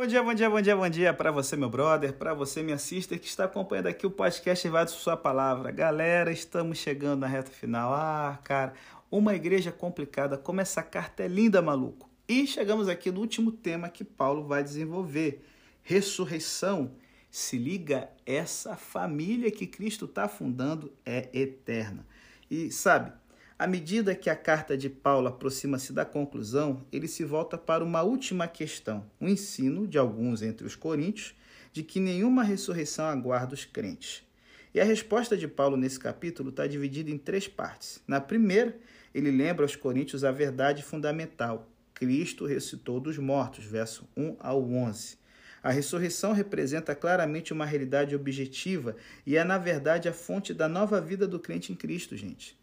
Bom dia, bom dia, bom dia, bom dia para você, meu brother, para você, minha sister, que está acompanhando aqui o podcast Vai de Sua Palavra. Galera, estamos chegando na reta final. Ah, cara, uma igreja complicada, como essa carta é linda, maluco. E chegamos aqui no último tema que Paulo vai desenvolver: ressurreição. Se liga, essa família que Cristo está fundando é eterna. E sabe, à medida que a carta de Paulo aproxima-se da conclusão, ele se volta para uma última questão, o ensino de alguns entre os coríntios de que nenhuma ressurreição aguarda os crentes. E a resposta de Paulo nesse capítulo está dividida em três partes. Na primeira, ele lembra aos coríntios a verdade fundamental: Cristo ressuscitou dos mortos, verso 1 ao 11. A ressurreição representa claramente uma realidade objetiva e é, na verdade, a fonte da nova vida do crente em Cristo, gente.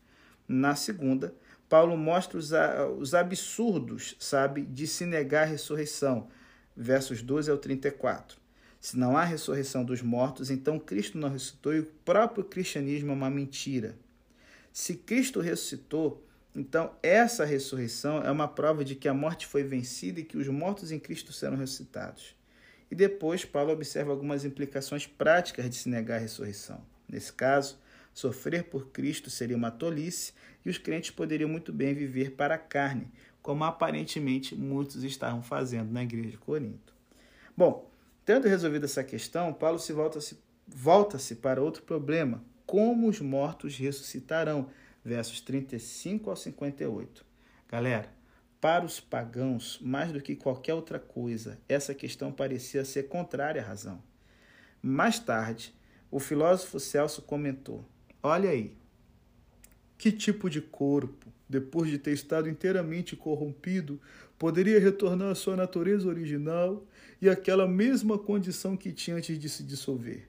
Na segunda, Paulo mostra os, os absurdos, sabe, de se negar a ressurreição. Versos 12 ao 34. Se não há ressurreição dos mortos, então Cristo não ressuscitou e o próprio cristianismo é uma mentira. Se Cristo ressuscitou, então essa ressurreição é uma prova de que a morte foi vencida e que os mortos em Cristo serão ressuscitados. E depois Paulo observa algumas implicações práticas de se negar a ressurreição. Nesse caso, Sofrer por Cristo seria uma tolice e os crentes poderiam muito bem viver para a carne, como aparentemente muitos estavam fazendo na igreja de Corinto. Bom, tendo resolvido essa questão, Paulo se volta-se volta para outro problema: como os mortos ressuscitarão? Versos 35 ao 58. Galera, para os pagãos, mais do que qualquer outra coisa, essa questão parecia ser contrária à razão. Mais tarde, o filósofo Celso comentou: Olha aí. Que tipo de corpo, depois de ter estado inteiramente corrompido, poderia retornar à sua natureza original e àquela mesma condição que tinha antes de se dissolver?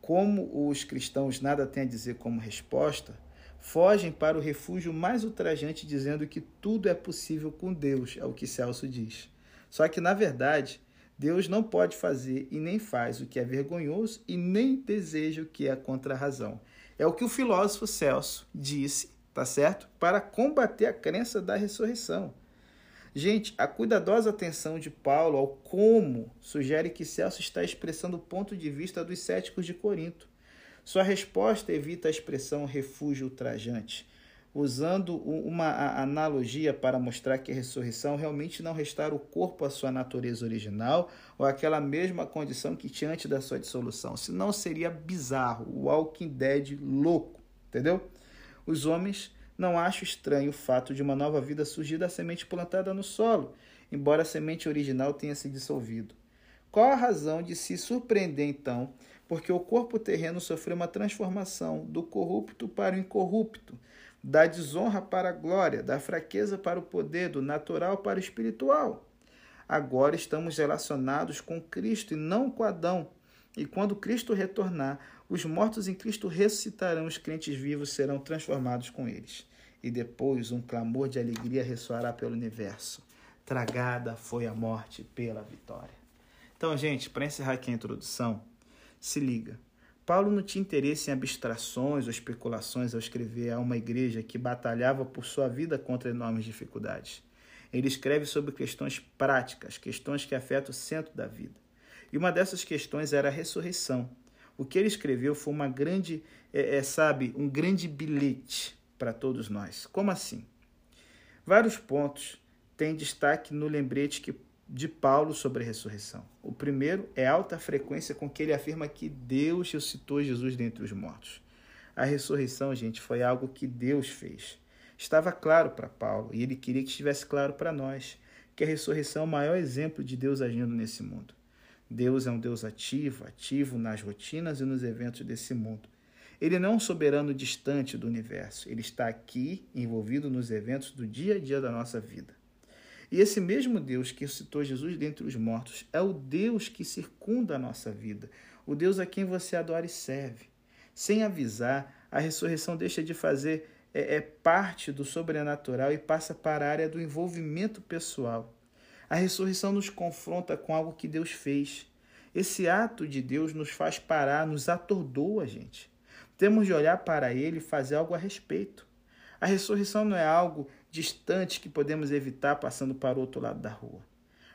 Como os cristãos nada têm a dizer como resposta, fogem para o refúgio mais ultrajante, dizendo que tudo é possível com Deus, é o que Celso diz. Só que, na verdade, Deus não pode fazer e nem faz o que é vergonhoso e nem deseja o que é contra a razão. É o que o filósofo Celso disse, tá certo? Para combater a crença da ressurreição. Gente, a cuidadosa atenção de Paulo ao como sugere que Celso está expressando o ponto de vista dos céticos de Corinto. Sua resposta evita a expressão refúgio ultrajante, usando uma analogia para mostrar que a ressurreição realmente não restaura o corpo à sua natureza original ou àquela mesma condição que tinha antes da sua dissolução. Senão seria bizarro, o Walking Dead louco, entendeu? Os homens não acham estranho o fato de uma nova vida surgir da semente plantada no solo, embora a semente original tenha se dissolvido. Qual a razão de se surpreender então, porque o corpo terreno sofreu uma transformação do corrupto para o incorrupto? Da desonra para a glória, da fraqueza para o poder, do natural para o espiritual. Agora estamos relacionados com Cristo e não com Adão. E quando Cristo retornar, os mortos em Cristo ressuscitarão, os crentes vivos serão transformados com eles. E depois um clamor de alegria ressoará pelo universo. Tragada foi a morte pela vitória. Então, gente, para encerrar aqui a introdução, se liga. Paulo não tinha interesse em abstrações ou especulações ao escrever a uma igreja que batalhava por sua vida contra enormes dificuldades. Ele escreve sobre questões práticas, questões que afetam o centro da vida. E uma dessas questões era a ressurreição. O que ele escreveu foi uma grande, é, é, sabe, um grande bilhete para todos nós. Como assim? Vários pontos têm destaque no lembrete que de Paulo sobre a ressurreição. O primeiro é a alta frequência com que ele afirma que Deus ressuscitou Jesus dentre os mortos. A ressurreição, gente, foi algo que Deus fez. Estava claro para Paulo e ele queria que estivesse claro para nós que a ressurreição é o maior exemplo de Deus agindo nesse mundo. Deus é um Deus ativo, ativo nas rotinas e nos eventos desse mundo. Ele não é um soberano distante do universo, ele está aqui, envolvido nos eventos do dia a dia da nossa vida. E esse mesmo Deus que citou Jesus dentre os mortos é o Deus que circunda a nossa vida, o Deus a quem você adora e serve. Sem avisar, a ressurreição deixa de fazer é, é parte do sobrenatural e passa para a área do envolvimento pessoal. A ressurreição nos confronta com algo que Deus fez. Esse ato de Deus nos faz parar, nos atordoa, gente. Temos de olhar para ele e fazer algo a respeito. A ressurreição não é algo distante que podemos evitar passando para o outro lado da rua.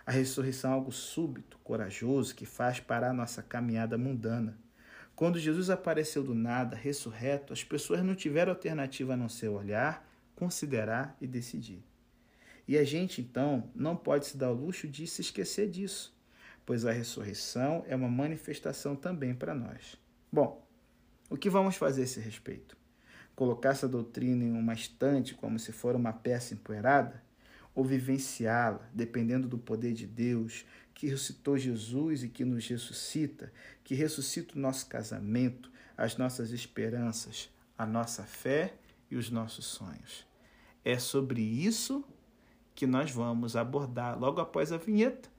A ressurreição é algo súbito, corajoso, que faz parar nossa caminhada mundana. Quando Jesus apareceu do nada, ressurreto, as pessoas não tiveram alternativa a não ser olhar, considerar e decidir. E a gente, então, não pode se dar o luxo de se esquecer disso, pois a ressurreição é uma manifestação também para nós. Bom, o que vamos fazer a esse respeito? Colocar essa doutrina em uma estante como se for uma peça empoeirada? Ou vivenciá-la, dependendo do poder de Deus, que ressuscitou Jesus e que nos ressuscita, que ressuscita o nosso casamento, as nossas esperanças, a nossa fé e os nossos sonhos. É sobre isso que nós vamos abordar logo após a vinheta,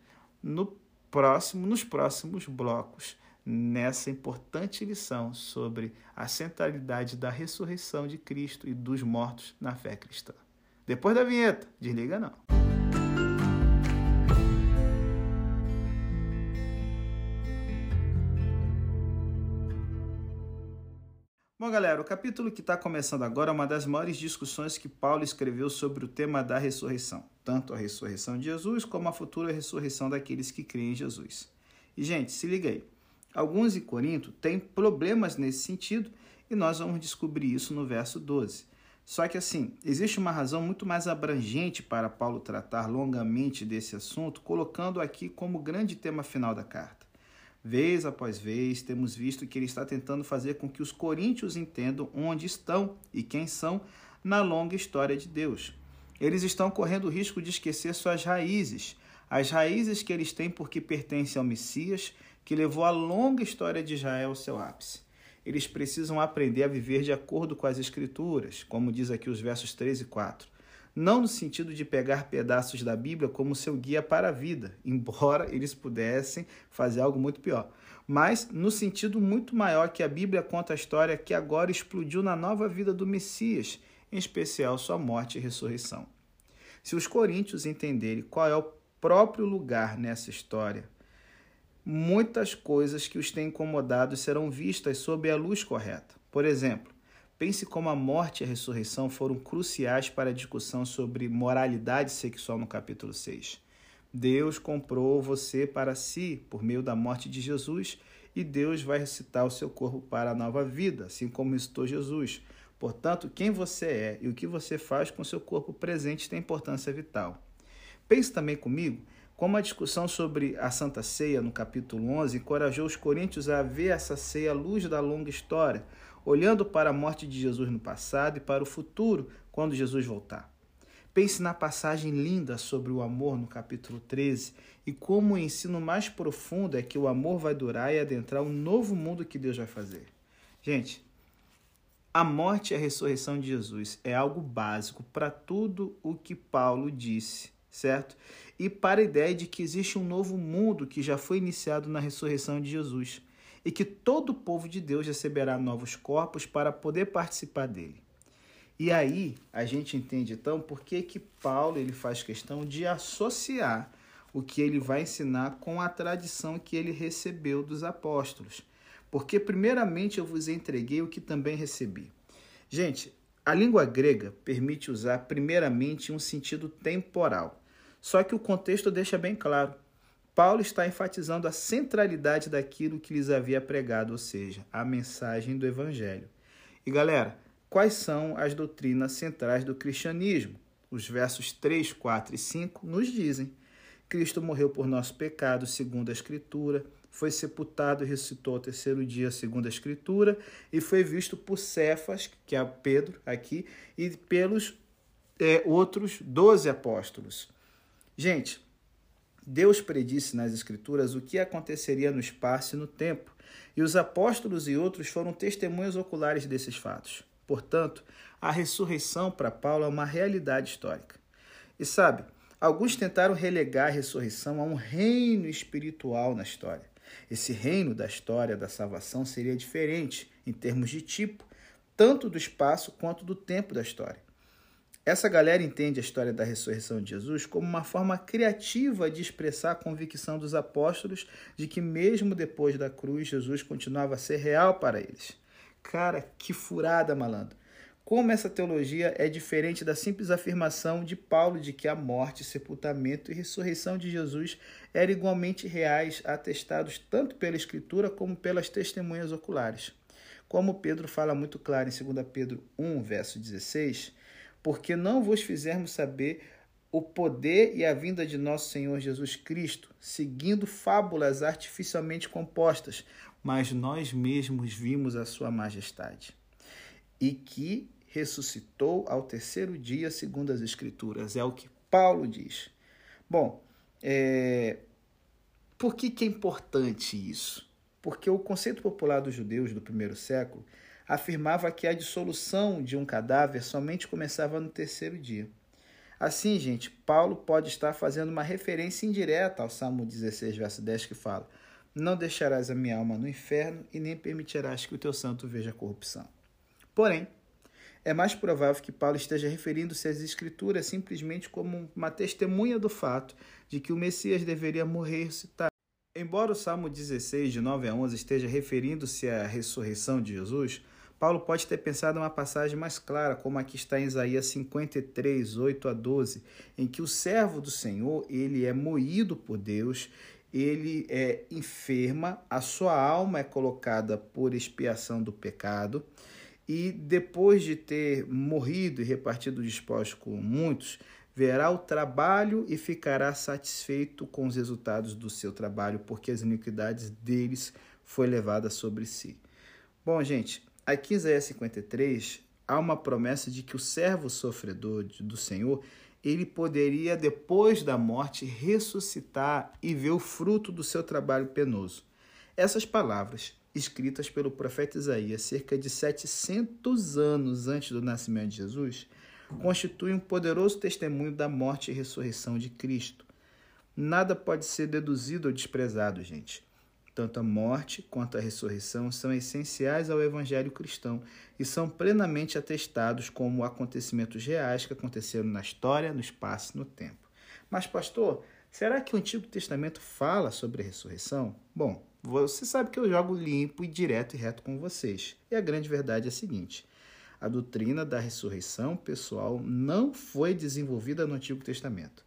no próximo, nos próximos blocos nessa importante lição sobre a centralidade da ressurreição de Cristo e dos mortos na fé cristã. Depois da vinheta, desliga não. Bom, galera, o capítulo que está começando agora é uma das maiores discussões que Paulo escreveu sobre o tema da ressurreição, tanto a ressurreição de Jesus como a futura ressurreição daqueles que creem em Jesus. E, gente, se liga aí. Alguns em Corinto têm problemas nesse sentido e nós vamos descobrir isso no verso 12. Só que assim, existe uma razão muito mais abrangente para Paulo tratar longamente desse assunto, colocando aqui como grande tema final da carta. Vez após vez, temos visto que ele está tentando fazer com que os coríntios entendam onde estão e quem são na longa história de Deus. Eles estão correndo o risco de esquecer suas raízes, as raízes que eles têm porque pertencem ao Messias que levou a longa história de Israel ao seu ápice. Eles precisam aprender a viver de acordo com as Escrituras, como diz aqui os versos 3 e 4. Não no sentido de pegar pedaços da Bíblia como seu guia para a vida, embora eles pudessem fazer algo muito pior, mas no sentido muito maior que a Bíblia conta a história que agora explodiu na nova vida do Messias, em especial sua morte e ressurreição. Se os coríntios entenderem qual é o próprio lugar nessa história, muitas coisas que os têm incomodado serão vistas sob a luz correta. Por exemplo, pense como a morte e a ressurreição foram cruciais para a discussão sobre moralidade sexual no capítulo 6. Deus comprou você para si por meio da morte de Jesus e Deus vai ressuscitar o seu corpo para a nova vida, assim como ressuscitou Jesus. Portanto, quem você é e o que você faz com seu corpo presente tem importância vital. Pense também comigo como a discussão sobre a Santa Ceia, no capítulo 11, encorajou os coríntios a ver essa ceia à luz da longa história, olhando para a morte de Jesus no passado e para o futuro, quando Jesus voltar. Pense na passagem linda sobre o amor no capítulo 13 e como o ensino mais profundo é que o amor vai durar e adentrar um novo mundo que Deus vai fazer. Gente, a morte e a ressurreição de Jesus é algo básico para tudo o que Paulo disse, certo? e para a ideia de que existe um novo mundo que já foi iniciado na ressurreição de Jesus e que todo o povo de Deus receberá novos corpos para poder participar dele. E aí a gente entende então por que, que Paulo ele faz questão de associar o que ele vai ensinar com a tradição que ele recebeu dos apóstolos. Porque primeiramente eu vos entreguei o que também recebi. Gente, a língua grega permite usar primeiramente um sentido temporal. Só que o contexto deixa bem claro. Paulo está enfatizando a centralidade daquilo que lhes havia pregado, ou seja, a mensagem do Evangelho. E galera, quais são as doutrinas centrais do cristianismo? Os versos 3, 4 e 5 nos dizem: Cristo morreu por nosso pecado, segundo a Escritura, foi sepultado e ressuscitou ao terceiro dia, segundo a Escritura, e foi visto por Cefas, que é Pedro aqui, e pelos é, outros doze apóstolos. Gente, Deus predisse nas Escrituras o que aconteceria no espaço e no tempo, e os apóstolos e outros foram testemunhas oculares desses fatos. Portanto, a ressurreição para Paulo é uma realidade histórica. E sabe, alguns tentaram relegar a ressurreição a um reino espiritual na história. Esse reino da história da salvação seria diferente em termos de tipo, tanto do espaço quanto do tempo da história. Essa galera entende a história da ressurreição de Jesus como uma forma criativa de expressar a convicção dos apóstolos de que, mesmo depois da cruz, Jesus continuava a ser real para eles. Cara, que furada, malandro! como essa teologia é diferente da simples afirmação de Paulo de que a morte, sepultamento e ressurreição de Jesus eram igualmente reais, atestados tanto pela Escritura como pelas testemunhas oculares. Como Pedro fala muito claro em 2 Pedro 1, verso 16, porque não vos fizermos saber o poder e a vinda de nosso Senhor Jesus Cristo, seguindo fábulas artificialmente compostas, mas nós mesmos vimos a sua majestade. E que ressuscitou ao terceiro dia, segundo as Escrituras. É o que Paulo diz. Bom, é... por que, que é importante isso? Porque o conceito popular dos judeus do primeiro século afirmava que a dissolução de um cadáver somente começava no terceiro dia. Assim, gente, Paulo pode estar fazendo uma referência indireta ao Salmo 16, verso 10, que fala: Não deixarás a minha alma no inferno e nem permitirás que o teu santo veja corrupção. Porém, é mais provável que Paulo esteja referindo-se às Escrituras simplesmente como uma testemunha do fato de que o Messias deveria morrer e ressuscitar. Embora o Salmo 16, de 9 a 11, esteja referindo-se à ressurreição de Jesus, Paulo pode ter pensado em uma passagem mais clara, como aqui está em Isaías 53, 8 a 12, em que o servo do Senhor ele é moído por Deus, ele é enferma, a sua alma é colocada por expiação do pecado, e depois de ter morrido e repartido despojos com muitos, verá o trabalho e ficará satisfeito com os resultados do seu trabalho, porque as iniquidades deles foi levada sobre si. Bom, gente, aqui Isaías 53 há uma promessa de que o servo sofredor do Senhor, ele poderia depois da morte ressuscitar e ver o fruto do seu trabalho penoso. Essas palavras escritas pelo profeta Isaías cerca de 700 anos antes do nascimento de Jesus, constituem um poderoso testemunho da morte e ressurreição de Cristo. Nada pode ser deduzido ou desprezado, gente. Tanto a morte quanto a ressurreição são essenciais ao evangelho cristão e são plenamente atestados como acontecimentos reais que aconteceram na história, no espaço e no tempo. Mas, pastor, será que o Antigo Testamento fala sobre a ressurreição? Bom, você sabe que eu jogo limpo e direto e reto com vocês. E a grande verdade é a seguinte: a doutrina da ressurreição pessoal não foi desenvolvida no Antigo Testamento.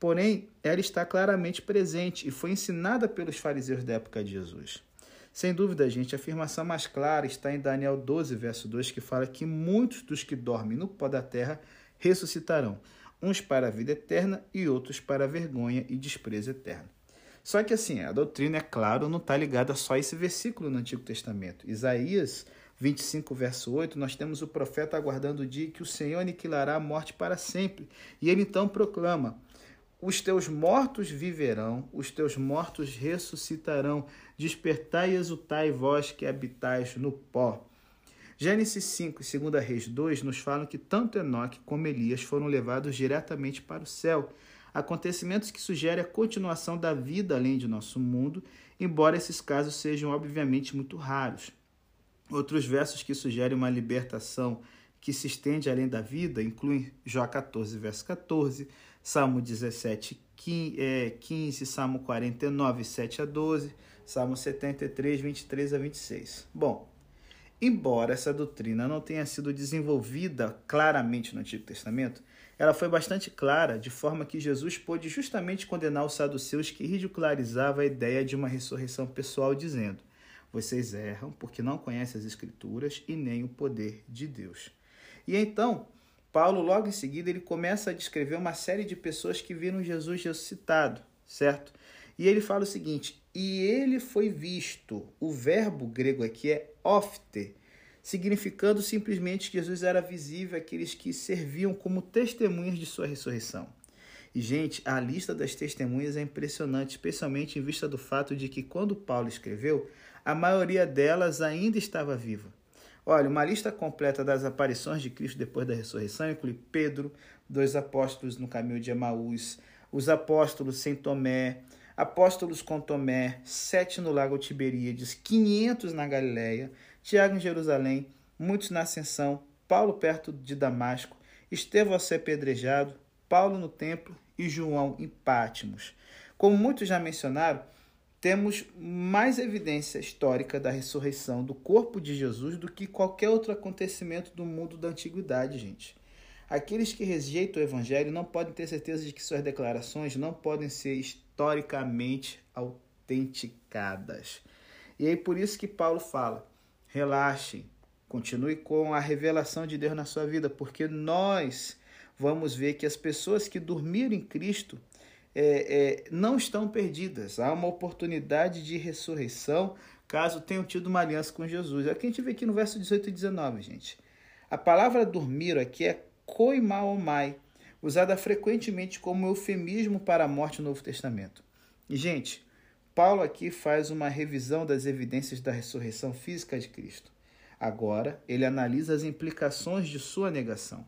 Porém, ela está claramente presente e foi ensinada pelos fariseus da época de Jesus. Sem dúvida, gente, a afirmação mais clara está em Daniel 12, verso 2, que fala que muitos dos que dormem no pó da terra ressuscitarão, uns para a vida eterna e outros para a vergonha e desprezo eterno. Só que assim, a doutrina, é claro, não está ligada só a esse versículo no Antigo Testamento. Isaías 25, verso 8, nós temos o profeta aguardando o dia que o Senhor aniquilará a morte para sempre. E ele então proclama: Os teus mortos viverão, os teus mortos ressuscitarão. Despertai e exultai, vós que habitais no pó. Gênesis 5 e 2 Reis 2 nos falam que tanto Enoque como Elias foram levados diretamente para o céu acontecimentos que sugerem a continuação da vida além de nosso mundo, embora esses casos sejam obviamente muito raros. Outros versos que sugerem uma libertação que se estende além da vida incluem Jó 14, verso 14, Salmo 17, 15, Salmo 49, 7 a 12, Salmo 73, 23 a 26. Bom, embora essa doutrina não tenha sido desenvolvida claramente no Antigo Testamento, ela foi bastante clara, de forma que Jesus pôde justamente condenar os saduceus que ridicularizavam a ideia de uma ressurreição pessoal, dizendo: Vocês erram porque não conhecem as Escrituras e nem o poder de Deus. E então, Paulo, logo em seguida, ele começa a descrever uma série de pessoas que viram Jesus ressuscitado, certo? E ele fala o seguinte: e ele foi visto. O verbo grego aqui é ofte, significando simplesmente que Jesus era visível àqueles que serviam como testemunhas de sua ressurreição. E, gente, a lista das testemunhas é impressionante, especialmente em vista do fato de que, quando Paulo escreveu, a maioria delas ainda estava viva. Olha, uma lista completa das aparições de Cristo depois da ressurreição inclui Pedro, dois apóstolos no caminho de Emaús, os apóstolos sem Tomé, apóstolos com Tomé, sete no lago Tiberíades, quinhentos na Galiléia, Tiago em Jerusalém, muitos na Ascensão, Paulo perto de Damasco, Estevão a ser apedrejado, Paulo no templo e João em Pátimos. Como muitos já mencionaram, temos mais evidência histórica da ressurreição do corpo de Jesus do que qualquer outro acontecimento do mundo da antiguidade, gente. Aqueles que rejeitam o evangelho não podem ter certeza de que suas declarações não podem ser historicamente autenticadas. E aí por isso que Paulo fala: relaxem, continue com a revelação de Deus na sua vida, porque nós vamos ver que as pessoas que dormiram em Cristo é, é, não estão perdidas. Há uma oportunidade de ressurreição caso tenham tido uma aliança com Jesus. É o que a gente vê aqui no verso 18 e 19, gente. A palavra dormir aqui é koimaomai, usada frequentemente como eufemismo para a morte no Novo Testamento. E, gente, Paulo aqui faz uma revisão das evidências da ressurreição física de Cristo. Agora, ele analisa as implicações de sua negação.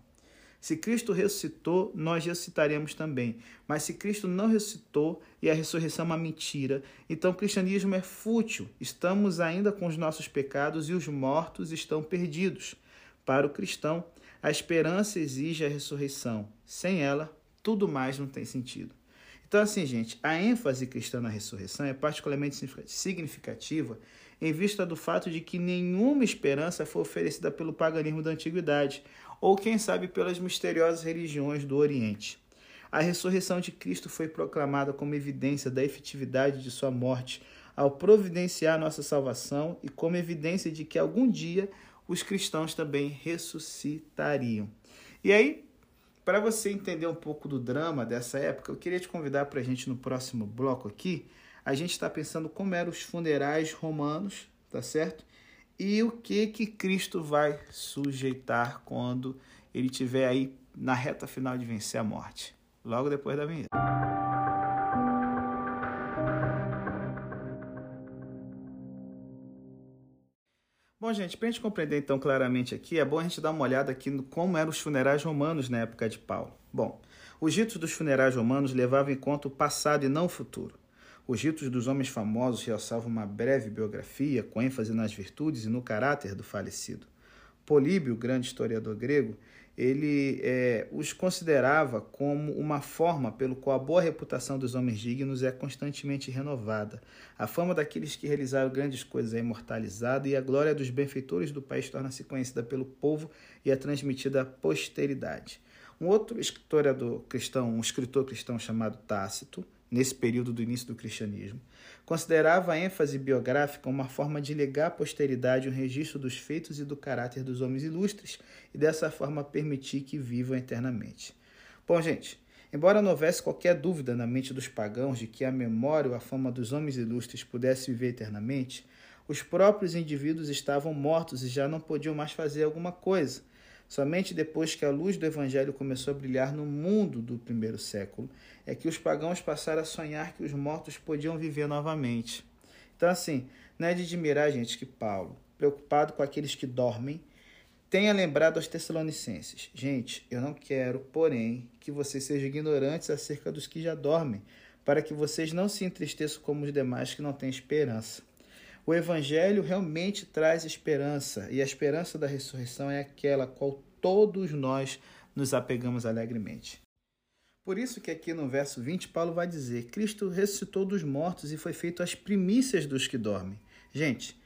Se Cristo ressuscitou, nós ressuscitaremos também. Mas se Cristo não ressuscitou e a ressurreição é uma mentira, então o cristianismo é fútil. Estamos ainda com os nossos pecados e os mortos estão perdidos. Para o cristão, a esperança exige a ressurreição. Sem ela, tudo mais não tem sentido. Então, assim, gente, a ênfase cristã na ressurreição é particularmente significativa em vista do fato de que nenhuma esperança foi oferecida pelo paganismo da antiguidade, ou quem sabe pelas misteriosas religiões do Oriente. A ressurreição de Cristo foi proclamada como evidência da efetividade de sua morte ao providenciar nossa salvação e como evidência de que algum dia os cristãos também ressuscitariam. E aí, para você entender um pouco do drama dessa época, eu queria te convidar para a gente no próximo bloco aqui. A gente está pensando como eram os funerais romanos, tá certo? E o que que Cristo vai sujeitar quando ele tiver aí na reta final de vencer a morte, logo depois da vinheta. Bom, gente, para a gente compreender então claramente aqui, é bom a gente dar uma olhada aqui no como eram os funerais romanos na época de Paulo. Bom, os ritos dos funerais romanos levavam em conta o passado e não o futuro. Os ritos dos homens famosos realçavam uma breve biografia com ênfase nas virtudes e no caráter do falecido. Políbio, grande historiador grego, ele é, os considerava como uma forma pelo qual a boa reputação dos homens dignos é constantemente renovada. A fama daqueles que realizaram grandes coisas é imortalizada e a glória dos benfeitores do país torna-se conhecida pelo povo e é transmitida à posteridade. Um outro historiador cristão, um escritor cristão chamado Tácito, nesse período do início do cristianismo, considerava a ênfase biográfica uma forma de legar à posteridade um registro dos feitos e do caráter dos homens ilustres e dessa forma permitir que vivam eternamente. Bom, gente, embora não houvesse qualquer dúvida na mente dos pagãos de que a memória ou a fama dos homens ilustres pudesse viver eternamente, os próprios indivíduos estavam mortos e já não podiam mais fazer alguma coisa. Somente depois que a luz do Evangelho começou a brilhar no mundo do primeiro século, é que os pagãos passaram a sonhar que os mortos podiam viver novamente. Então, assim, não é de admirar, gente, que Paulo, preocupado com aqueles que dormem, tenha lembrado aos Tessalonicenses: Gente, eu não quero, porém, que vocês sejam ignorantes acerca dos que já dormem, para que vocês não se entristeçam como os demais que não têm esperança. O Evangelho realmente traz esperança, e a esperança da ressurreição é aquela qual todos nós nos apegamos alegremente. Por isso que aqui no verso 20 Paulo vai dizer: Cristo ressuscitou dos mortos e foi feito as primícias dos que dormem. Gente,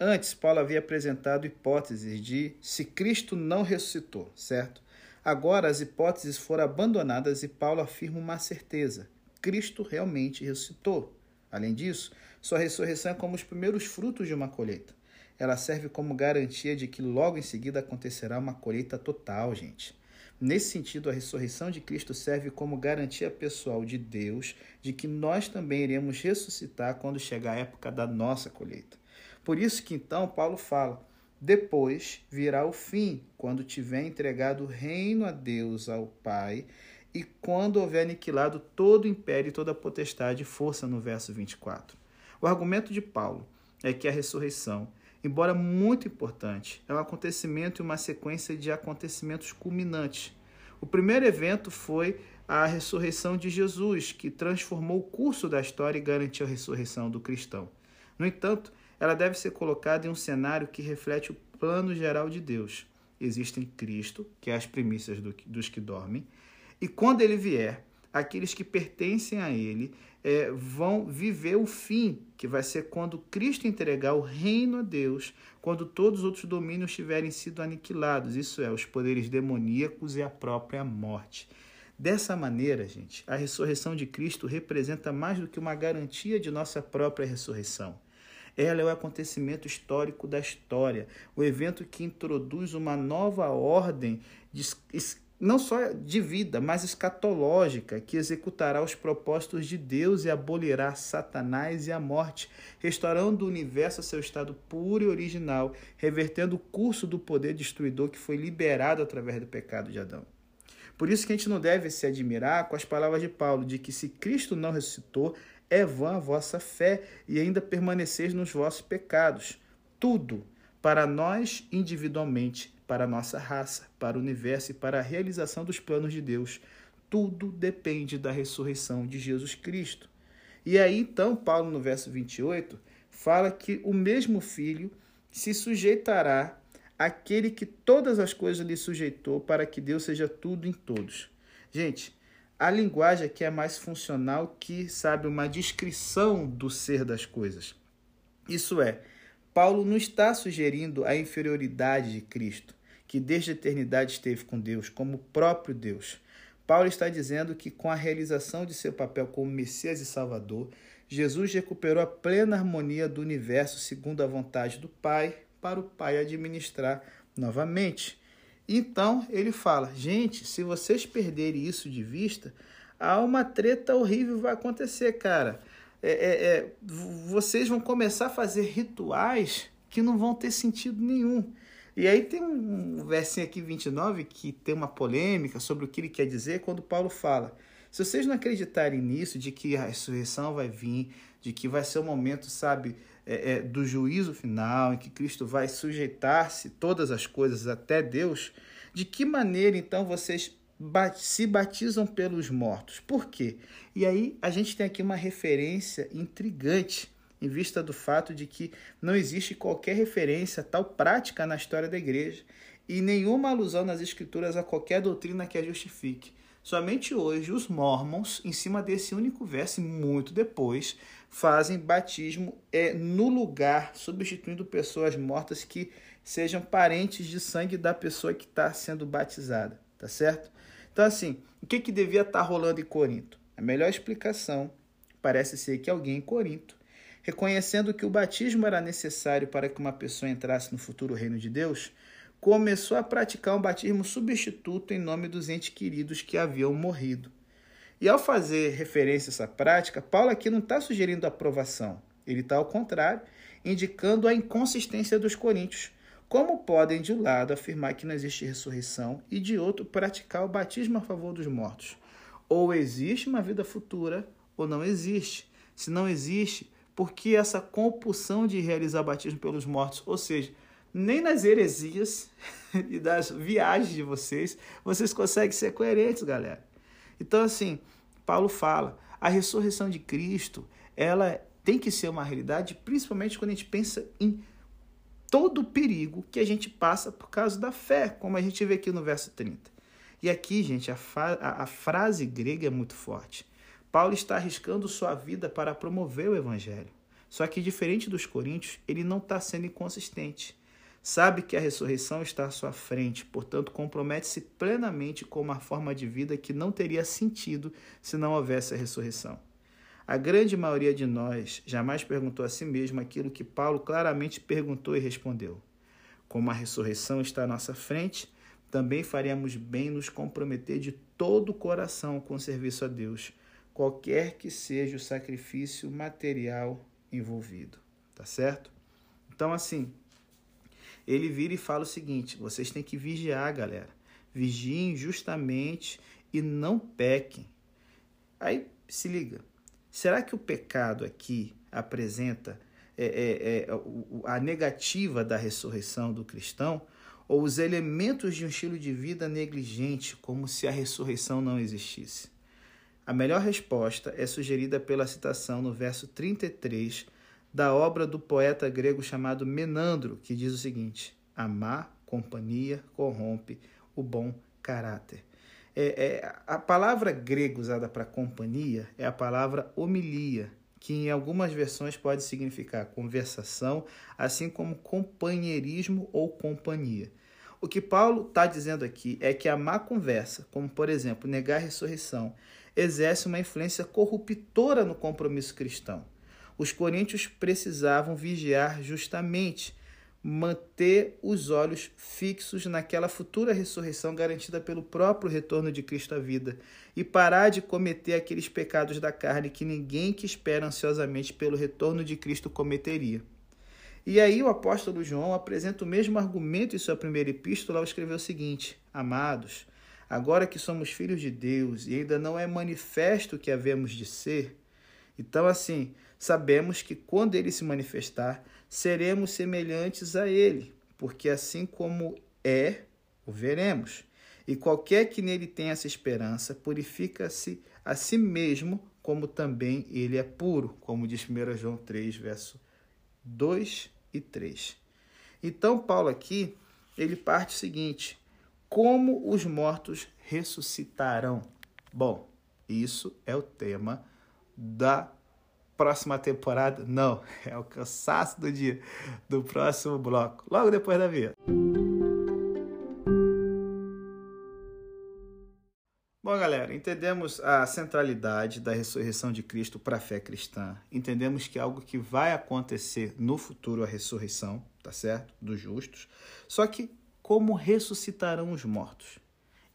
antes Paulo havia apresentado hipóteses de se Cristo não ressuscitou, certo? Agora as hipóteses foram abandonadas e Paulo afirma uma certeza: Cristo realmente ressuscitou. Além disso, sua ressurreição é como os primeiros frutos de uma colheita. Ela serve como garantia de que logo em seguida acontecerá uma colheita total, gente. Nesse sentido, a ressurreição de Cristo serve como garantia pessoal de Deus de que nós também iremos ressuscitar quando chegar a época da nossa colheita. Por isso que então Paulo fala: depois virá o fim, quando tiver entregado o reino a Deus, ao Pai, e quando houver aniquilado todo o império e toda a potestade e força, no verso 24. O argumento de Paulo é que a ressurreição, embora muito importante, é um acontecimento e uma sequência de acontecimentos culminantes. O primeiro evento foi a ressurreição de Jesus, que transformou o curso da história e garantiu a ressurreição do cristão. No entanto, ela deve ser colocada em um cenário que reflete o plano geral de Deus. Existem Cristo, que é as primícias do, dos que dormem, e quando ele vier, aqueles que pertencem a ele é, vão viver o fim, que vai ser quando Cristo entregar o reino a Deus, quando todos os outros domínios tiverem sido aniquilados, isso é, os poderes demoníacos e a própria morte. Dessa maneira, gente, a ressurreição de Cristo representa mais do que uma garantia de nossa própria ressurreição. Ela é o acontecimento histórico da história, o evento que introduz uma nova ordem de, não só de vida, mas escatológica, que executará os propósitos de Deus e abolirá Satanás e a morte, restaurando o universo a seu estado puro e original, revertendo o curso do poder destruidor que foi liberado através do pecado de Adão. Por isso que a gente não deve se admirar com as palavras de Paulo, de que se Cristo não ressuscitou, é vã a vossa fé e ainda permaneceis nos vossos pecados. Tudo, para nós individualmente, para a nossa raça, para o universo e para a realização dos planos de Deus. Tudo depende da ressurreição de Jesus Cristo. E aí, então, Paulo, no verso 28, fala que o mesmo Filho se sujeitará àquele que todas as coisas lhe sujeitou, para que Deus seja tudo em todos. Gente, a linguagem aqui é mais funcional que, sabe, uma descrição do ser das coisas. Isso é, Paulo não está sugerindo a inferioridade de Cristo, que desde a eternidade esteve com Deus, como próprio Deus. Paulo está dizendo que, com a realização de seu papel como Messias e Salvador, Jesus recuperou a plena harmonia do universo segundo a vontade do Pai, para o Pai administrar novamente. Então ele fala: gente, se vocês perderem isso de vista, há uma treta horrível vai acontecer, cara é, é, é, vocês vão começar a fazer rituais que não vão ter sentido nenhum. E aí tem um versinho aqui, 29, que tem uma polêmica sobre o que ele quer dizer quando Paulo fala. Se vocês não acreditarem nisso, de que a ressurreição vai vir, de que vai ser o momento, sabe, é, é, do juízo final, em que Cristo vai sujeitar-se todas as coisas até Deus, de que maneira então vocês se batizam pelos mortos. Por quê? E aí a gente tem aqui uma referência intrigante em vista do fato de que não existe qualquer referência a tal prática na história da igreja e nenhuma alusão nas escrituras a qualquer doutrina que a justifique. Somente hoje os mormons, em cima desse único verso, muito depois, fazem batismo é, no lugar, substituindo pessoas mortas que sejam parentes de sangue da pessoa que está sendo batizada, tá certo? Então, assim, o que, que devia estar tá rolando em Corinto? A melhor explicação parece ser que alguém em Corinto, reconhecendo que o batismo era necessário para que uma pessoa entrasse no futuro reino de Deus, começou a praticar um batismo substituto em nome dos entes queridos que haviam morrido. E ao fazer referência a essa prática, Paulo aqui não está sugerindo aprovação, ele está, ao contrário, indicando a inconsistência dos coríntios, como podem, de um lado, afirmar que não existe ressurreição e, de outro, praticar o batismo a favor dos mortos? Ou existe uma vida futura ou não existe. Se não existe, por que essa compulsão de realizar batismo pelos mortos? Ou seja, nem nas heresias e das viagens de vocês, vocês conseguem ser coerentes, galera. Então, assim, Paulo fala, a ressurreição de Cristo, ela tem que ser uma realidade, principalmente quando a gente pensa em todo o perigo que a gente passa por causa da fé, como a gente vê aqui no verso 30. E aqui, gente, a, a, a frase grega é muito forte. Paulo está arriscando sua vida para promover o evangelho. Só que, diferente dos coríntios, ele não está sendo inconsistente. Sabe que a ressurreição está à sua frente, portanto, compromete-se plenamente com uma forma de vida que não teria sentido se não houvesse a ressurreição. A grande maioria de nós jamais perguntou a si mesmo aquilo que Paulo claramente perguntou e respondeu. Como a ressurreição está à nossa frente, também faremos bem nos comprometer de todo o coração com o serviço a Deus, qualquer que seja o sacrifício material envolvido. Tá certo? Então, assim, ele vira e fala o seguinte: vocês têm que vigiar, galera. Vigiem justamente e não pequem. Aí se liga. Será que o pecado aqui apresenta é, é, é, a negativa da ressurreição do cristão ou os elementos de um estilo de vida negligente, como se a ressurreição não existisse? A melhor resposta é sugerida pela citação no verso 33 da obra do poeta grego chamado Menandro, que diz o seguinte: A má companhia corrompe o bom caráter. É, é, a palavra grega usada para companhia é a palavra homilia, que em algumas versões pode significar conversação, assim como companheirismo ou companhia. O que Paulo está dizendo aqui é que a má conversa, como por exemplo negar a ressurreição, exerce uma influência corruptora no compromisso cristão. Os coríntios precisavam vigiar justamente, manter os olhos fixos naquela futura ressurreição garantida pelo próprio retorno de Cristo à vida e parar de cometer aqueles pecados da carne que ninguém que espera ansiosamente pelo retorno de Cristo cometeria. E aí o apóstolo João apresenta o mesmo argumento em sua primeira epístola ao escrever o seguinte: Amados, agora que somos filhos de Deus e ainda não é manifesto o que havemos de ser, então assim, sabemos que quando ele se manifestar, seremos semelhantes a ele, porque assim como é, o veremos. E qualquer que nele tenha essa esperança, purifica-se a si mesmo, como também ele é puro, como diz 1 João 3, verso 2 e 3. Então, Paulo aqui, ele parte o seguinte: como os mortos ressuscitarão? Bom, isso é o tema da próxima temporada? Não, é o cansaço do dia do próximo bloco, logo depois da vinheta. Bom, galera, entendemos a centralidade da ressurreição de Cristo para a fé cristã. Entendemos que é algo que vai acontecer no futuro, a ressurreição, tá certo? Dos justos. Só que como ressuscitarão os mortos?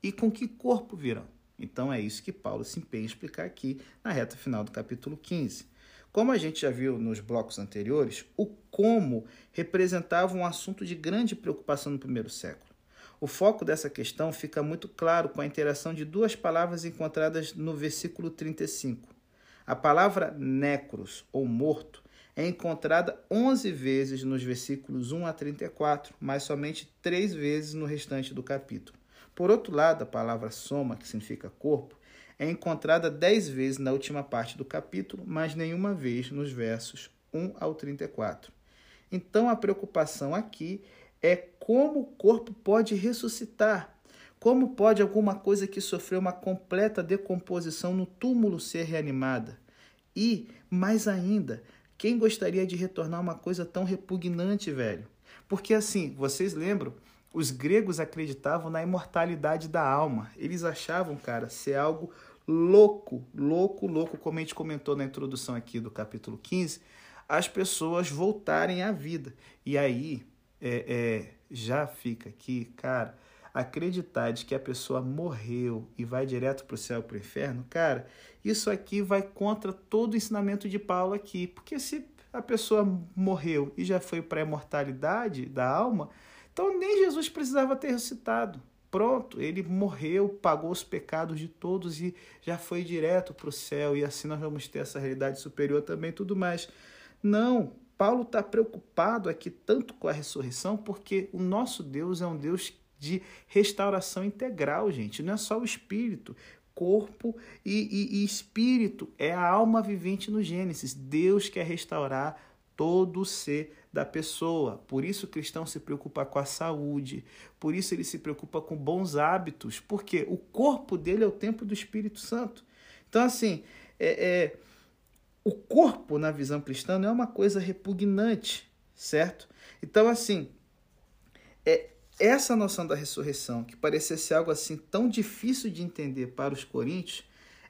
E com que corpo virão? Então é isso que Paulo se empenha em explicar aqui na reta final do capítulo 15. Como a gente já viu nos blocos anteriores, o como representava um assunto de grande preocupação no primeiro século. O foco dessa questão fica muito claro com a interação de duas palavras encontradas no versículo 35. A palavra necros, ou morto, é encontrada 11 vezes nos versículos 1 a 34, mas somente três vezes no restante do capítulo. Por outro lado, a palavra soma, que significa corpo, é encontrada dez vezes na última parte do capítulo, mas nenhuma vez nos versos 1 ao 34. Então a preocupação aqui é como o corpo pode ressuscitar. Como pode alguma coisa que sofreu uma completa decomposição no túmulo ser reanimada? E, mais ainda, quem gostaria de retornar uma coisa tão repugnante, velho? Porque assim, vocês lembram? Os gregos acreditavam na imortalidade da alma. Eles achavam, cara, ser algo louco, louco, louco, como a gente comentou na introdução aqui do capítulo 15, as pessoas voltarem à vida. E aí, é, é, já fica aqui, cara, acreditar de que a pessoa morreu e vai direto para o céu, para o inferno, cara, isso aqui vai contra todo o ensinamento de Paulo aqui. Porque se a pessoa morreu e já foi para a imortalidade da alma, então nem Jesus precisava ter ressuscitado. Pronto, ele morreu, pagou os pecados de todos e já foi direto para o céu, e assim nós vamos ter essa realidade superior também tudo mais. Não, Paulo está preocupado aqui tanto com a ressurreição, porque o nosso Deus é um Deus de restauração integral, gente. Não é só o espírito, corpo e, e, e espírito. É a alma vivente no Gênesis. Deus quer restaurar todo o ser da pessoa. Por isso o cristão se preocupa com a saúde, por isso ele se preocupa com bons hábitos, porque o corpo dele é o templo do Espírito Santo. Então, assim, é, é, o corpo na visão cristã não é uma coisa repugnante, certo? Então, assim, é, essa noção da ressurreição, que parecia ser algo assim tão difícil de entender para os coríntios,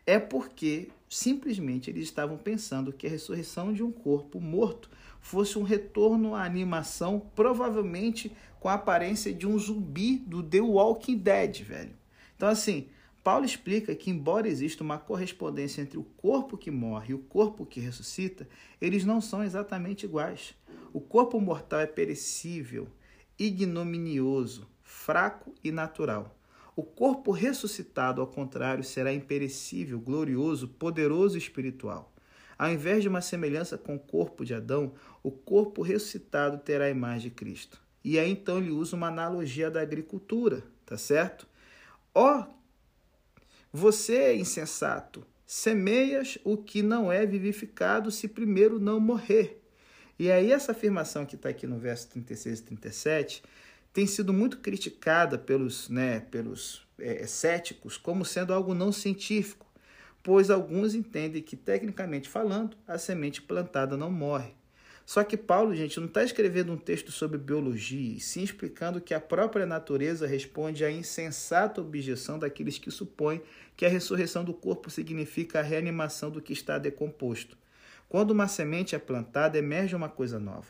é porque simplesmente eles estavam pensando que a ressurreição de um corpo morto fosse um retorno à animação, provavelmente com a aparência de um zumbi do The Walking Dead, velho. Então, assim, Paulo explica que, embora exista uma correspondência entre o corpo que morre e o corpo que ressuscita, eles não são exatamente iguais. O corpo mortal é perecível, ignominioso, fraco e natural. O corpo ressuscitado, ao contrário, será imperecível, glorioso, poderoso e espiritual. Ao invés de uma semelhança com o corpo de Adão, o corpo ressuscitado terá a imagem de Cristo. E aí então ele usa uma analogia da agricultura, tá certo? Ó, oh, você, insensato, semeias o que não é vivificado se primeiro não morrer. E aí essa afirmação que está aqui no verso 36 e 37 tem sido muito criticada pelos, né, pelos é, céticos como sendo algo não científico, pois alguns entendem que, tecnicamente falando, a semente plantada não morre. Só que Paulo, gente, não está escrevendo um texto sobre biologia, e sim explicando que a própria natureza responde à insensata objeção daqueles que supõem que a ressurreição do corpo significa a reanimação do que está decomposto. Quando uma semente é plantada, emerge uma coisa nova.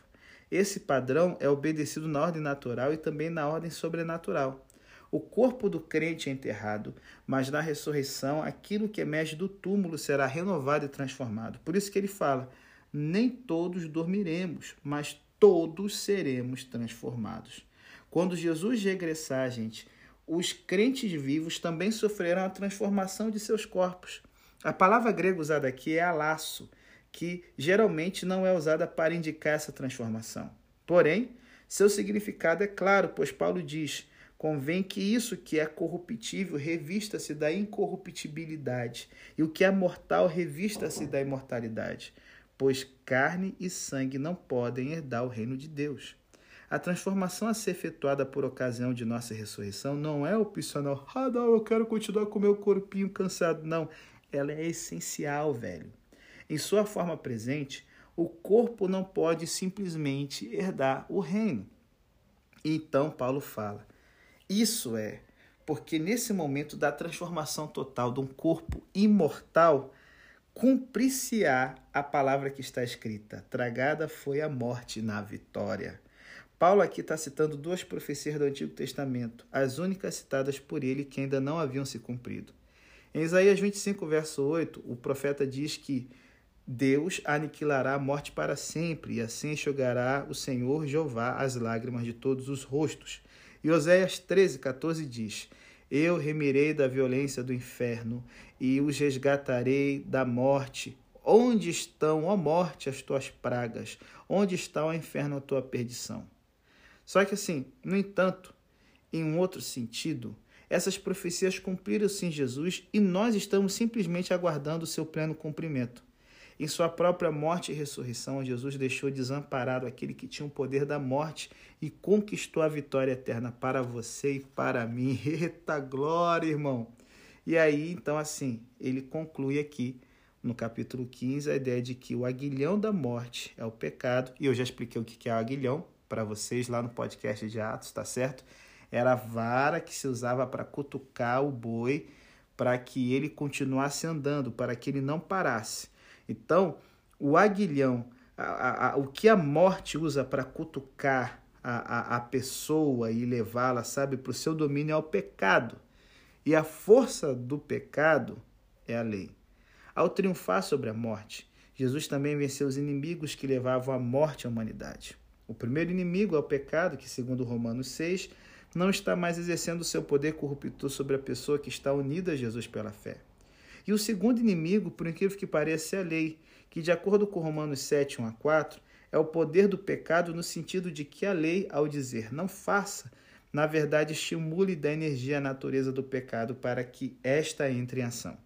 Esse padrão é obedecido na ordem natural e também na ordem sobrenatural. O corpo do crente é enterrado, mas na ressurreição aquilo que emerge do túmulo será renovado e transformado. Por isso que ele fala: nem todos dormiremos, mas todos seremos transformados. Quando Jesus regressar, gente, os crentes vivos também sofrerão a transformação de seus corpos. A palavra grega usada aqui é alaço, que geralmente não é usada para indicar essa transformação. Porém, seu significado é claro, pois Paulo diz: convém que isso que é corruptível revista-se da incorruptibilidade, e o que é mortal revista-se da imortalidade, pois carne e sangue não podem herdar o reino de Deus. A transformação a ser efetuada por ocasião de nossa ressurreição não é opcional. Ah, não, eu quero continuar com meu corpinho cansado. Não, ela é essencial, velho. Em sua forma presente, o corpo não pode simplesmente herdar o reino. Então Paulo fala: isso é porque nesse momento da transformação total de um corpo imortal, cumprir-se-á a palavra que está escrita: tragada foi a morte na vitória. Paulo aqui está citando duas profecias do Antigo Testamento, as únicas citadas por ele que ainda não haviam se cumprido. Em Isaías 25, verso 8, o profeta diz que Deus aniquilará a morte para sempre, e assim enxugará o Senhor Jeová as lágrimas de todos os rostos. E Oséias 13, 14 diz: Eu remirei da violência do inferno e os resgatarei da morte. Onde estão, ó morte, as tuas pragas? Onde está o inferno, a tua perdição? Só que assim, no entanto, em um outro sentido, essas profecias cumpriram-se em Jesus e nós estamos simplesmente aguardando o seu pleno cumprimento. Em sua própria morte e ressurreição, Jesus deixou desamparado aquele que tinha o poder da morte e conquistou a vitória eterna para você e para mim. Eita glória, irmão! E aí, então, assim, ele conclui aqui no capítulo 15 a ideia de que o aguilhão da morte é o pecado, e eu já expliquei o que é o aguilhão para vocês lá no podcast de Atos, tá certo? Era a vara que se usava para cutucar o boi para que ele continuasse andando, para que ele não parasse. Então, o aguilhão, a, a, a, o que a morte usa para cutucar a, a, pessoa e levá-la, sabe, para o seu domínio é o pecado. E a força do pecado é a lei. Ao triunfar sobre a morte, Jesus também venceu os inimigos que levavam à morte à humanidade. O primeiro inimigo é o pecado, que, segundo Romanos 6, não está mais exercendo seu poder corruptor sobre a pessoa que está unida a Jesus pela fé. E o segundo inimigo, por incrível que pareça, é a lei, que, de acordo com Romanos 7, 1 a 4, é o poder do pecado no sentido de que a lei, ao dizer não faça, na verdade estimule da energia a natureza do pecado para que esta entre em ação.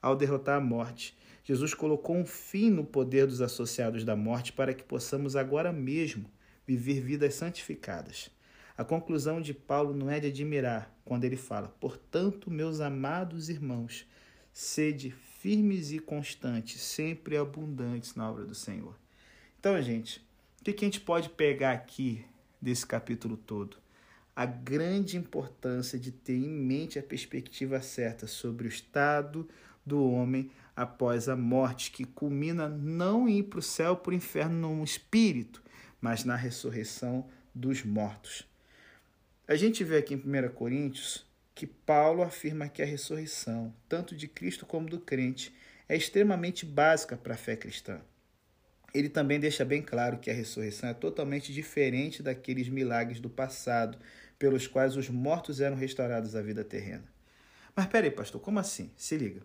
Ao derrotar a morte, Jesus colocou um fim no poder dos associados da morte para que possamos agora mesmo viver vidas santificadas. A conclusão de Paulo não é de admirar quando ele fala: Portanto, meus amados irmãos, sede firmes e constantes, sempre abundantes na obra do Senhor. Então, gente, o que a gente pode pegar aqui desse capítulo todo? A grande importância de ter em mente a perspectiva certa sobre o estado do homem após a morte, que culmina não em ir para o céu, para o inferno no espírito, mas na ressurreição dos mortos. A gente vê aqui em 1 Coríntios que Paulo afirma que a ressurreição, tanto de Cristo como do crente, é extremamente básica para a fé cristã. Ele também deixa bem claro que a ressurreição é totalmente diferente daqueles milagres do passado, pelos quais os mortos eram restaurados à vida terrena. Mas peraí, pastor, como assim? Se liga.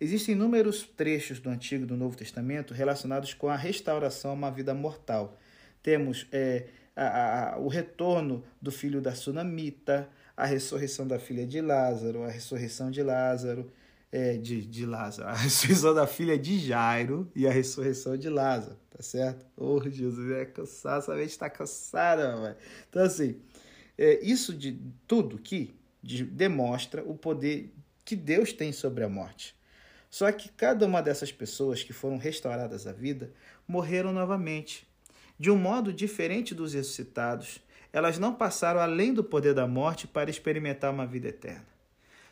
Existem inúmeros trechos do Antigo e do Novo Testamento relacionados com a restauração a uma vida mortal. Temos é, a, a, o retorno do filho da sunamita, a ressurreição da filha de Lázaro, a ressurreição de Lázaro, é, de, de Lázaro, a ressurreição da filha de Jairo e a ressurreição de Lázaro, tá certo? Oh, Jesus, é cansado, essa mente está cansada, velho. Então, assim, é, isso de tudo aqui, de, demonstra o poder que Deus tem sobre a morte. Só que cada uma dessas pessoas que foram restauradas à vida morreram novamente. De um modo diferente dos ressuscitados, elas não passaram além do poder da morte para experimentar uma vida eterna.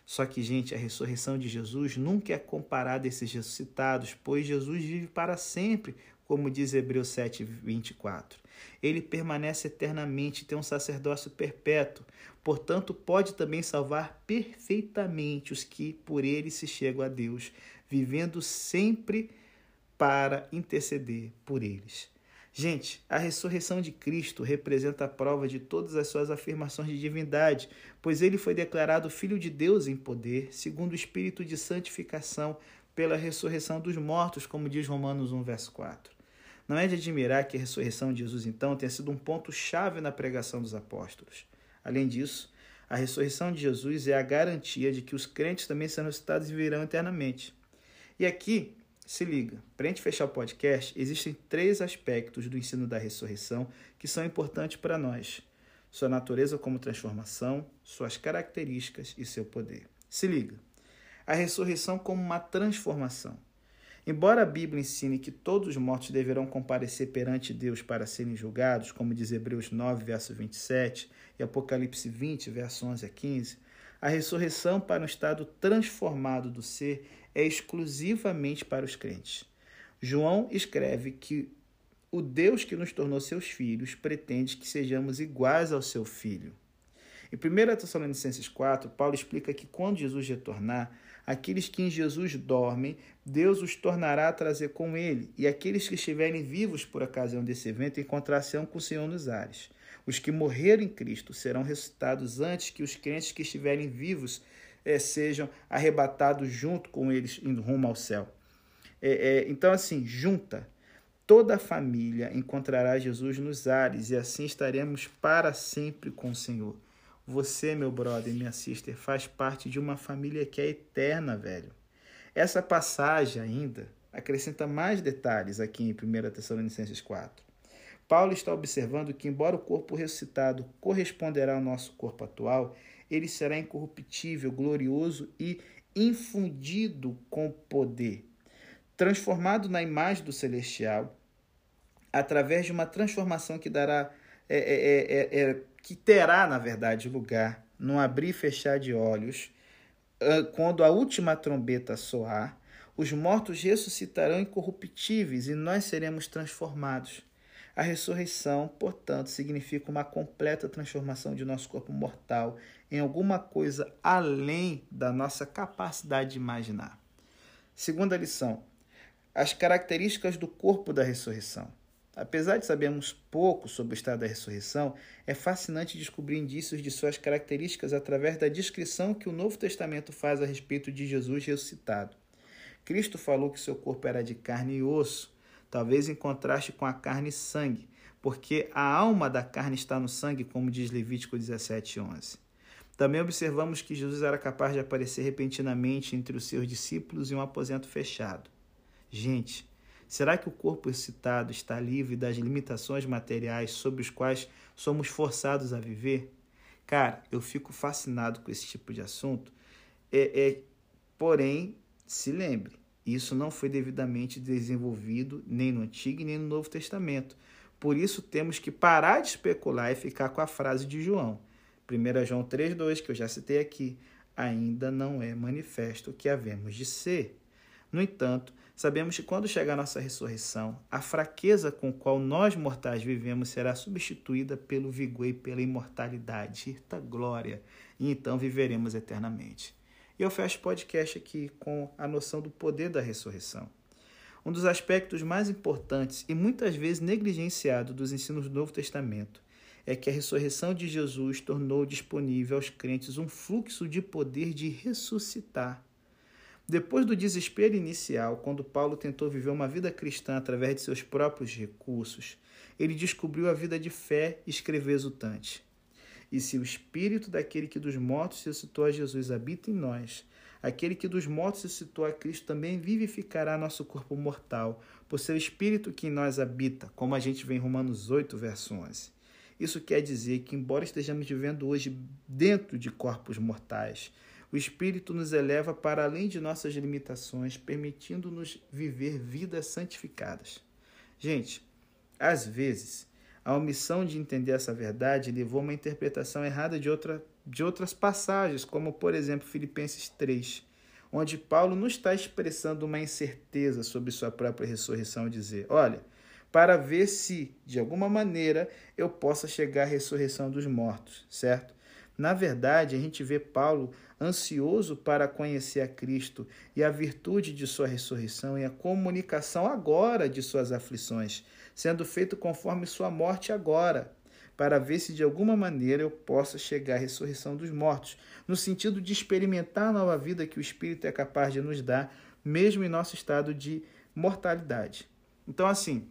Só que, gente, a ressurreição de Jesus nunca é comparada a esses ressuscitados, pois Jesus vive para sempre, como diz Hebreus 7, 24. Ele permanece eternamente, tem um sacerdócio perpétuo, portanto, pode também salvar perfeitamente os que por ele se chegam a Deus, vivendo sempre para interceder por eles. Gente, a ressurreição de Cristo representa a prova de todas as suas afirmações de divindade, pois ele foi declarado Filho de Deus em poder, segundo o Espírito de santificação, pela ressurreição dos mortos, como diz Romanos 1, verso 4. Não é de admirar que a ressurreição de Jesus, então, tenha sido um ponto-chave na pregação dos apóstolos. Além disso, a ressurreição de Jesus é a garantia de que os crentes também serão ressuscitados e viverão eternamente. E aqui se liga, para a gente fechar o podcast, existem três aspectos do ensino da ressurreição que são importantes para nós: sua natureza como transformação, suas características e seu poder. Se liga, a ressurreição como uma transformação. Embora a Bíblia ensine que todos os mortos deverão comparecer perante Deus para serem julgados, como diz Hebreus 9, verso 27 e Apocalipse 20, verso 11 a 15, a ressurreição para um estado transformado do ser é exclusivamente para os crentes. João escreve que o Deus que nos tornou seus filhos pretende que sejamos iguais ao seu filho. Em 1 Tessalonicenses 4, Paulo explica que quando Jesus retornar, aqueles que em Jesus dormem, Deus os tornará a trazer com ele, e aqueles que estiverem vivos por ocasião desse evento encontrar-se-ão com o Senhor nos ares. Os que morreram em Cristo serão ressuscitados antes que os crentes que estiverem vivos é, sejam arrebatados junto com eles em rumo ao céu. É, é, então, assim, junta. Toda a família encontrará Jesus nos ares e assim estaremos para sempre com o Senhor. Você, meu brother, minha sister, faz parte de uma família que é eterna, velho. Essa passagem ainda acrescenta mais detalhes aqui em 1 Tessalonicenses 4. Paulo está observando que, embora o corpo ressuscitado corresponderá ao nosso corpo atual, ele será incorruptível, glorioso e infundido com poder, transformado na imagem do celestial, através de uma transformação que dará, é, é, é, é que terá, na verdade, lugar no abrir e fechar de olhos, quando a última trombeta soar, os mortos ressuscitarão incorruptíveis e nós seremos transformados. A ressurreição, portanto, significa uma completa transformação de nosso corpo mortal em alguma coisa além da nossa capacidade de imaginar. Segunda lição: as características do corpo da ressurreição. Apesar de sabermos pouco sobre o estado da ressurreição, é fascinante descobrir indícios de suas características através da descrição que o Novo Testamento faz a respeito de Jesus ressuscitado. Cristo falou que seu corpo era de carne e osso, talvez em contraste com a carne e sangue, porque a alma da carne está no sangue, como diz Levítico 17:11. Também observamos que Jesus era capaz de aparecer repentinamente entre os seus discípulos em um aposento fechado. Gente, será que o corpo excitado está livre das limitações materiais sobre os quais somos forçados a viver? Cara, eu fico fascinado com esse tipo de assunto. É, é, porém, se lembre, isso não foi devidamente desenvolvido nem no Antigo nem no Novo Testamento. Por isso temos que parar de especular e ficar com a frase de João. 1 João 3,2, que eu já citei aqui, ainda não é manifesto o que havemos de ser. No entanto, sabemos que quando chegar a nossa ressurreição, a fraqueza com qual nós mortais vivemos será substituída pelo vigor e pela imortalidade, eita glória, e então viveremos eternamente. Eu fecho o podcast aqui com a noção do poder da ressurreição. Um dos aspectos mais importantes e muitas vezes negligenciado dos ensinos do Novo Testamento é que a ressurreição de Jesus tornou disponível aos crentes um fluxo de poder de ressuscitar. Depois do desespero inicial, quando Paulo tentou viver uma vida cristã através de seus próprios recursos, ele descobriu a vida de fé e escreveu exultante. E se o espírito daquele que dos mortos ressuscitou a Jesus habita em nós, aquele que dos mortos ressuscitou a Cristo também vivificará nosso corpo mortal, por seu espírito que em nós habita, como a gente vê em Romanos 8, verso 11. Isso quer dizer que, embora estejamos vivendo hoje dentro de corpos mortais, o Espírito nos eleva para além de nossas limitações, permitindo-nos viver vidas santificadas. Gente, às vezes, a omissão de entender essa verdade levou a uma interpretação errada de, outra, de outras passagens, como, por exemplo, Filipenses 3, onde Paulo não está expressando uma incerteza sobre sua própria ressurreição, dizer: olha, para ver se, de alguma maneira, eu possa chegar à ressurreição dos mortos, certo? Na verdade, a gente vê Paulo ansioso para conhecer a Cristo e a virtude de sua ressurreição e a comunicação agora de suas aflições, sendo feito conforme sua morte agora, para ver se de alguma maneira eu possa chegar à ressurreição dos mortos, no sentido de experimentar a nova vida que o Espírito é capaz de nos dar, mesmo em nosso estado de mortalidade. Então, assim,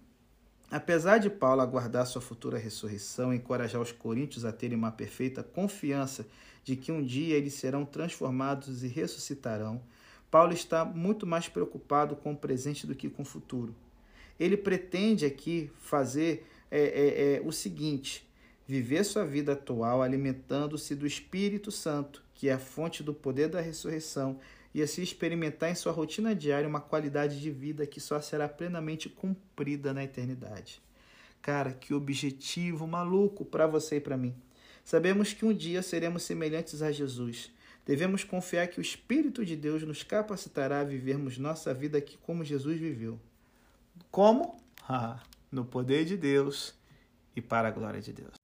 Apesar de Paulo aguardar sua futura ressurreição e encorajar os coríntios a terem uma perfeita confiança de que um dia eles serão transformados e ressuscitarão, Paulo está muito mais preocupado com o presente do que com o futuro. Ele pretende aqui fazer é, é, é, o seguinte: viver sua vida atual alimentando-se do Espírito Santo, que é a fonte do poder da ressurreição e assim experimentar em sua rotina diária uma qualidade de vida que só será plenamente cumprida na eternidade. Cara, que objetivo maluco para você e para mim. Sabemos que um dia seremos semelhantes a Jesus. Devemos confiar que o Espírito de Deus nos capacitará a vivermos nossa vida aqui como Jesus viveu. Como? Ah, no poder de Deus e para a glória de Deus.